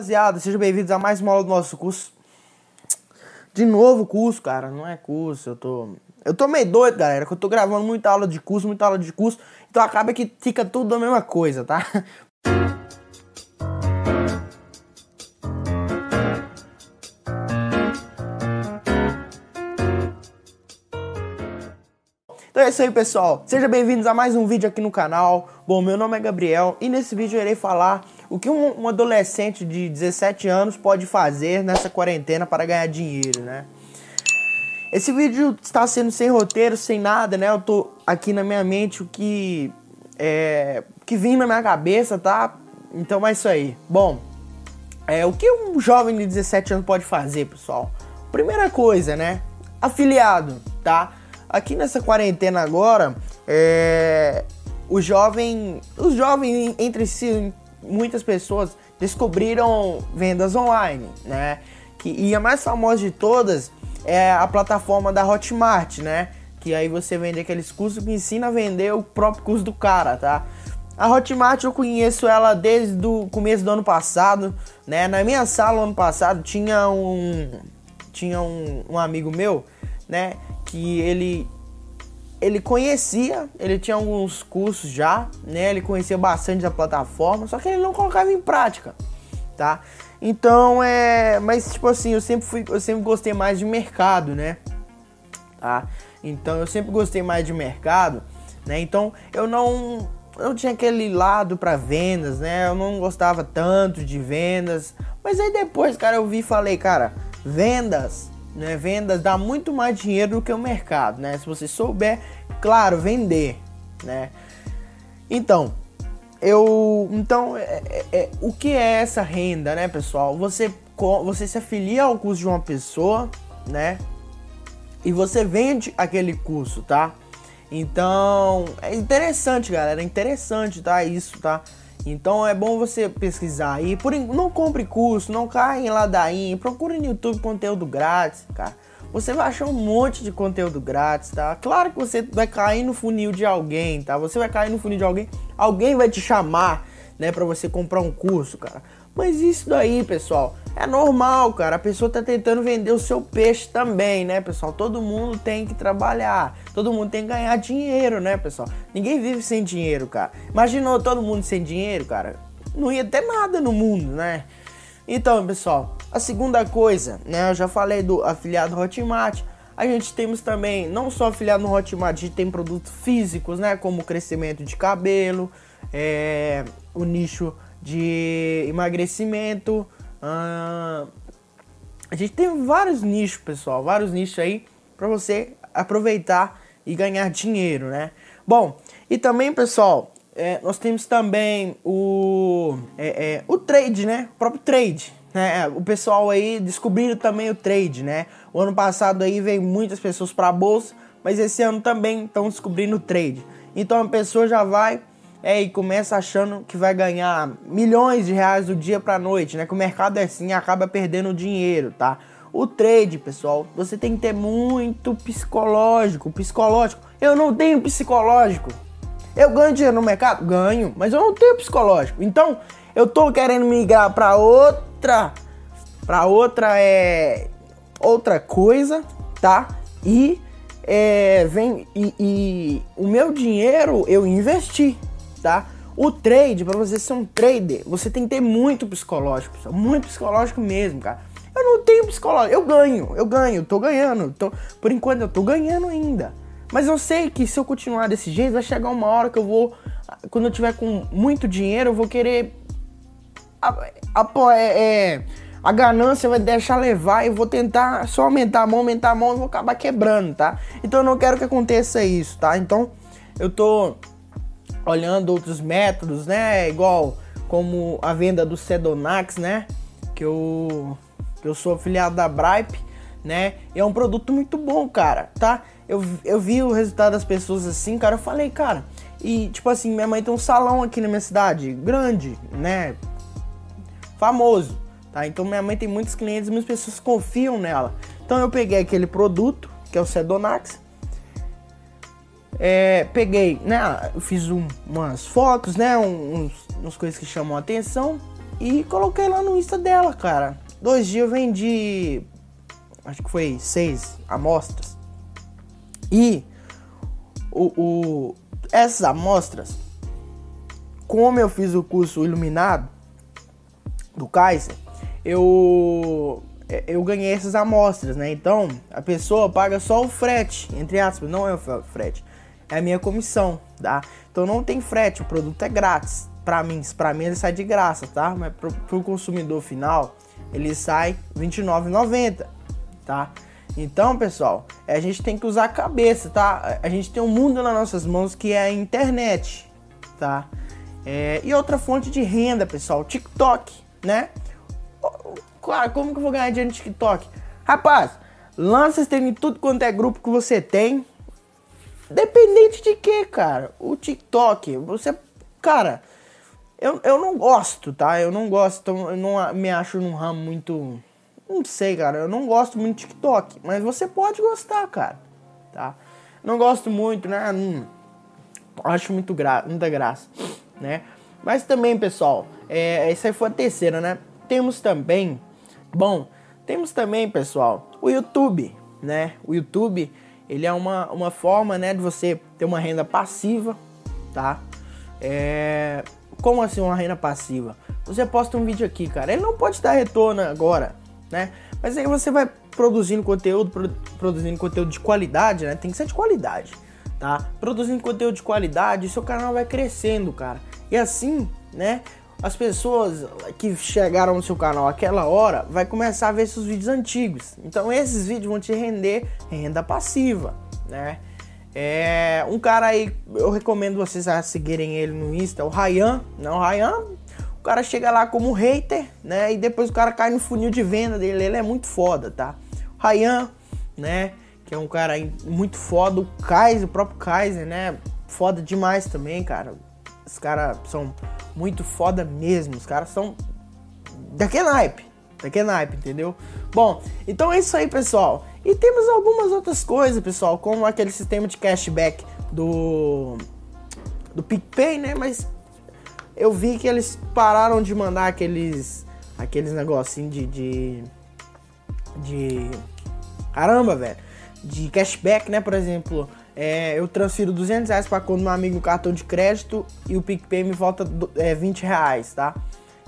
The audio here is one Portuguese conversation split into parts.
Rapaziada, sejam bem-vindos a mais uma aula do nosso curso. De novo curso, cara, não é curso, eu tô... Eu tô meio doido, galera, que eu tô gravando muita aula de curso, muita aula de curso, então acaba que fica tudo a mesma coisa, tá? Então é isso aí, pessoal. Sejam bem-vindos a mais um vídeo aqui no canal. Bom, meu nome é Gabriel e nesse vídeo eu irei falar o que um, um adolescente de 17 anos pode fazer nessa quarentena para ganhar dinheiro, né? Esse vídeo está sendo sem roteiro, sem nada, né? Eu tô aqui na minha mente o que é, que vim na minha cabeça, tá? Então é isso aí. Bom, é, o que um jovem de 17 anos pode fazer, pessoal? Primeira coisa, né? Afiliado, tá? Aqui nessa quarentena agora, é, o jovem, os jovens entre si, muitas pessoas descobriram vendas online, né? Que, e a mais famosa de todas é a plataforma da Hotmart, né? Que aí você vende aqueles cursos que ensina a vender o próprio curso do cara, tá? A Hotmart eu conheço ela desde o começo do ano passado, né? Na minha sala ano passado tinha um tinha um, um amigo meu, né? que ele ele conhecia, ele tinha alguns cursos já, né? Ele conhecia bastante da plataforma, só que ele não colocava em prática, tá? Então é, mas tipo assim, eu sempre fui, eu sempre gostei mais de mercado, né? Tá? Então eu sempre gostei mais de mercado, né? Então eu não eu tinha aquele lado para vendas, né? Eu não gostava tanto de vendas, mas aí depois, cara, eu vi e falei, cara, vendas né? Vendas dá muito mais dinheiro do que o mercado, né? Se você souber, claro, vender, né? Então, eu, então, é, é, é, o que é essa renda, né, pessoal? Você, você se afilia ao curso de uma pessoa, né? E você vende aquele curso, tá? Então, é interessante, galera, é interessante, tá? Isso, tá? Então é bom você pesquisar aí. Por, não compre curso, não caia em ladainha. Procure no YouTube conteúdo grátis, cara. Você vai achar um monte de conteúdo grátis, tá? Claro que você vai cair no funil de alguém, tá? Você vai cair no funil de alguém, alguém vai te chamar, né, para você comprar um curso, cara. Mas isso daí, pessoal, é normal, cara. A pessoa tá tentando vender o seu peixe também, né, pessoal? Todo mundo tem que trabalhar. Todo mundo tem que ganhar dinheiro, né, pessoal? Ninguém vive sem dinheiro, cara. Imaginou todo mundo sem dinheiro, cara? Não ia ter nada no mundo, né? Então, pessoal, a segunda coisa, né? Eu já falei do afiliado Hotmart. A gente temos também, não só afiliado no Hotmart, a gente tem produtos físicos, né? Como crescimento de cabelo, é, o nicho de emagrecimento. Uh, a gente tem vários nichos, pessoal, vários nichos aí para você aproveitar e ganhar dinheiro, né? Bom, e também, pessoal, é, nós temos também o, é, é, o trade, né? O próprio trade. Né? O pessoal aí descobriram também o trade, né? O ano passado aí veio muitas pessoas para a bolsa, mas esse ano também estão descobrindo o trade. Então a pessoa já vai é, e começa achando que vai ganhar milhões de reais do dia para noite, né? Que o mercado é assim, acaba perdendo dinheiro, tá? O trade, pessoal, você tem que ter muito psicológico, psicológico. Eu não tenho psicológico. Eu ganho dinheiro no mercado? Ganho, mas eu não tenho psicológico. Então, eu tô querendo migrar para outra para outra é outra coisa, tá? E é, vem e, e o meu dinheiro eu investi, tá? O trade, para você ser um trader, você tem que ter muito psicológico, muito psicológico mesmo, cara. Eu não tenho psicológico, eu ganho, eu ganho, tô ganhando. Tô, por enquanto eu tô ganhando ainda. Mas eu sei que se eu continuar desse jeito, vai chegar uma hora que eu vou. Quando eu tiver com muito dinheiro, eu vou querer. A, a, é, é, a ganância vai deixar levar e vou tentar só aumentar a mão, aumentar a mão e vou acabar quebrando, tá? Então eu não quero que aconteça isso, tá? Então eu tô olhando outros métodos, né? Igual como a venda do Sedonax, né? Que eu, que eu sou afiliado da Bripe, né? E é um produto muito bom, cara, tá? Eu, eu vi o resultado das pessoas assim, cara. Eu falei, cara, e tipo assim, minha mãe tem um salão aqui na minha cidade, grande, né? Famoso, tá? Então minha mãe tem muitos clientes muitas pessoas confiam nela. Então eu peguei aquele produto, que é o Sedonax, é, peguei, né? Fiz um, umas fotos, né? Uns, umas coisas que chamam a atenção. E coloquei lá no Insta dela, cara. Dois dias eu vendi. Acho que foi seis amostras. E o, o, essas amostras, como eu fiz o curso iluminado do Kaiser, eu eu ganhei essas amostras, né? Então a pessoa paga só o frete, entre aspas, não é o frete, é a minha comissão, tá? Então não tem frete, o produto é grátis. Para mim, para mim ele sai de graça, tá? Mas pro, pro consumidor final ele sai R$29,90, tá? Então, pessoal, a gente tem que usar a cabeça, tá? A gente tem um mundo nas nossas mãos que é a internet, tá? É, e outra fonte de renda, pessoal, TikTok, né? Claro, como que eu vou ganhar dinheiro no TikTok? Rapaz, lança esse em tudo quanto é grupo que você tem. Dependente de que, cara? O TikTok, você. Cara, eu, eu não gosto, tá? Eu não gosto, eu não me acho num ramo muito não sei, cara. Eu não gosto muito de TikTok. Mas você pode gostar, cara. Tá? Não gosto muito, né? Hum, acho muito gra muita graça, né? Mas também, pessoal, é, essa foi a terceira, né? Temos também, bom, temos também, pessoal, o YouTube, né? O YouTube, ele é uma, uma forma, né, de você ter uma renda passiva, tá? É, como assim uma renda passiva? Você posta um vídeo aqui, cara, ele não pode dar retorno agora, né? Mas aí você vai produzindo conteúdo, produzindo conteúdo de qualidade, né? Tem que ser de qualidade, tá? Produzindo conteúdo de qualidade, seu canal vai crescendo, cara. E assim, né? As pessoas que chegaram no seu canal aquela hora vai começar a ver seus vídeos antigos. Então esses vídeos vão te render renda passiva, né? É, um cara aí, eu recomendo vocês a seguirem ele no Insta, o Ryan. Não, o Ryan o cara chega lá como hater, né? E depois o cara cai no funil de venda dele. Ele é muito foda, tá? O Ryan, né? Que é um cara muito foda. O Kaiser, o próprio Kaiser, né? Foda demais também, cara. Os caras são muito foda mesmo. Os caras são daquele naipe. Daquele naipe, entendeu? Bom, então é isso aí, pessoal. E temos algumas outras coisas, pessoal, como aquele sistema de cashback do do PicPay, né? Mas eu vi que eles pararam de mandar aqueles aqueles negocinhos de, de de caramba, velho, de cashback, né? Por exemplo, é, eu transfiro 200 reais para conta meu amigo cartão de crédito e o PicPay me volta é, 20 reais, tá?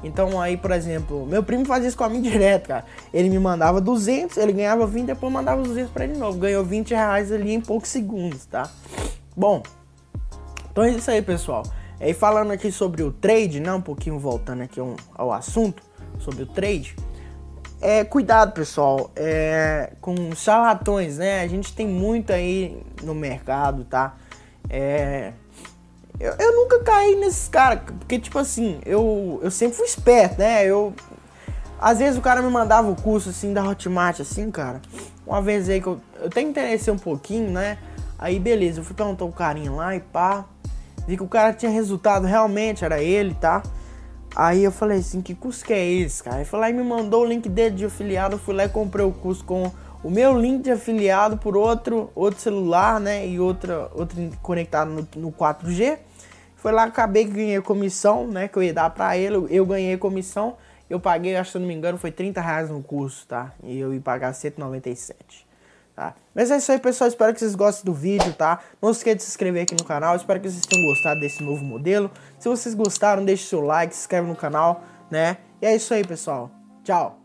Então aí, por exemplo, meu primo fazia isso com a mim direto, cara. Ele me mandava 200, ele ganhava 20, depois mandava 200 para ele de novo. Ganhou 20 reais ali em poucos segundos, tá? Bom, então é isso aí, pessoal. E falando aqui sobre o trade, né, um pouquinho voltando aqui ao assunto, sobre o trade, é, cuidado pessoal, é, com charlatões, né, a gente tem muito aí no mercado, tá, é, eu, eu nunca caí nesses caras, porque tipo assim, eu, eu sempre fui esperto, né, eu, às vezes o cara me mandava o curso assim da Hotmart, assim, cara, uma vez aí que eu, eu até interessei um pouquinho, né, aí beleza, eu fui perguntar o carinha lá e pá, Vi que o cara tinha resultado, realmente era ele, tá? Aí eu falei assim, que curso que é esse, cara? Ele falou e me mandou o link dele de afiliado, eu fui lá e comprei o curso com o meu link de afiliado por outro, outro celular, né? E outra, outro conectado no, no 4G. Foi lá, acabei que ganhei comissão, né? Que eu ia dar pra ele, eu ganhei comissão. Eu paguei, acho que se não me engano, foi 30 reais no curso, tá? E eu ia pagar 197. Tá? Mas é isso aí, pessoal. Espero que vocês gostem do vídeo, tá? Não se esqueça de se inscrever aqui no canal. Espero que vocês tenham gostado desse novo modelo. Se vocês gostaram, deixe seu like, se inscreve no canal, né? E é isso aí, pessoal. Tchau!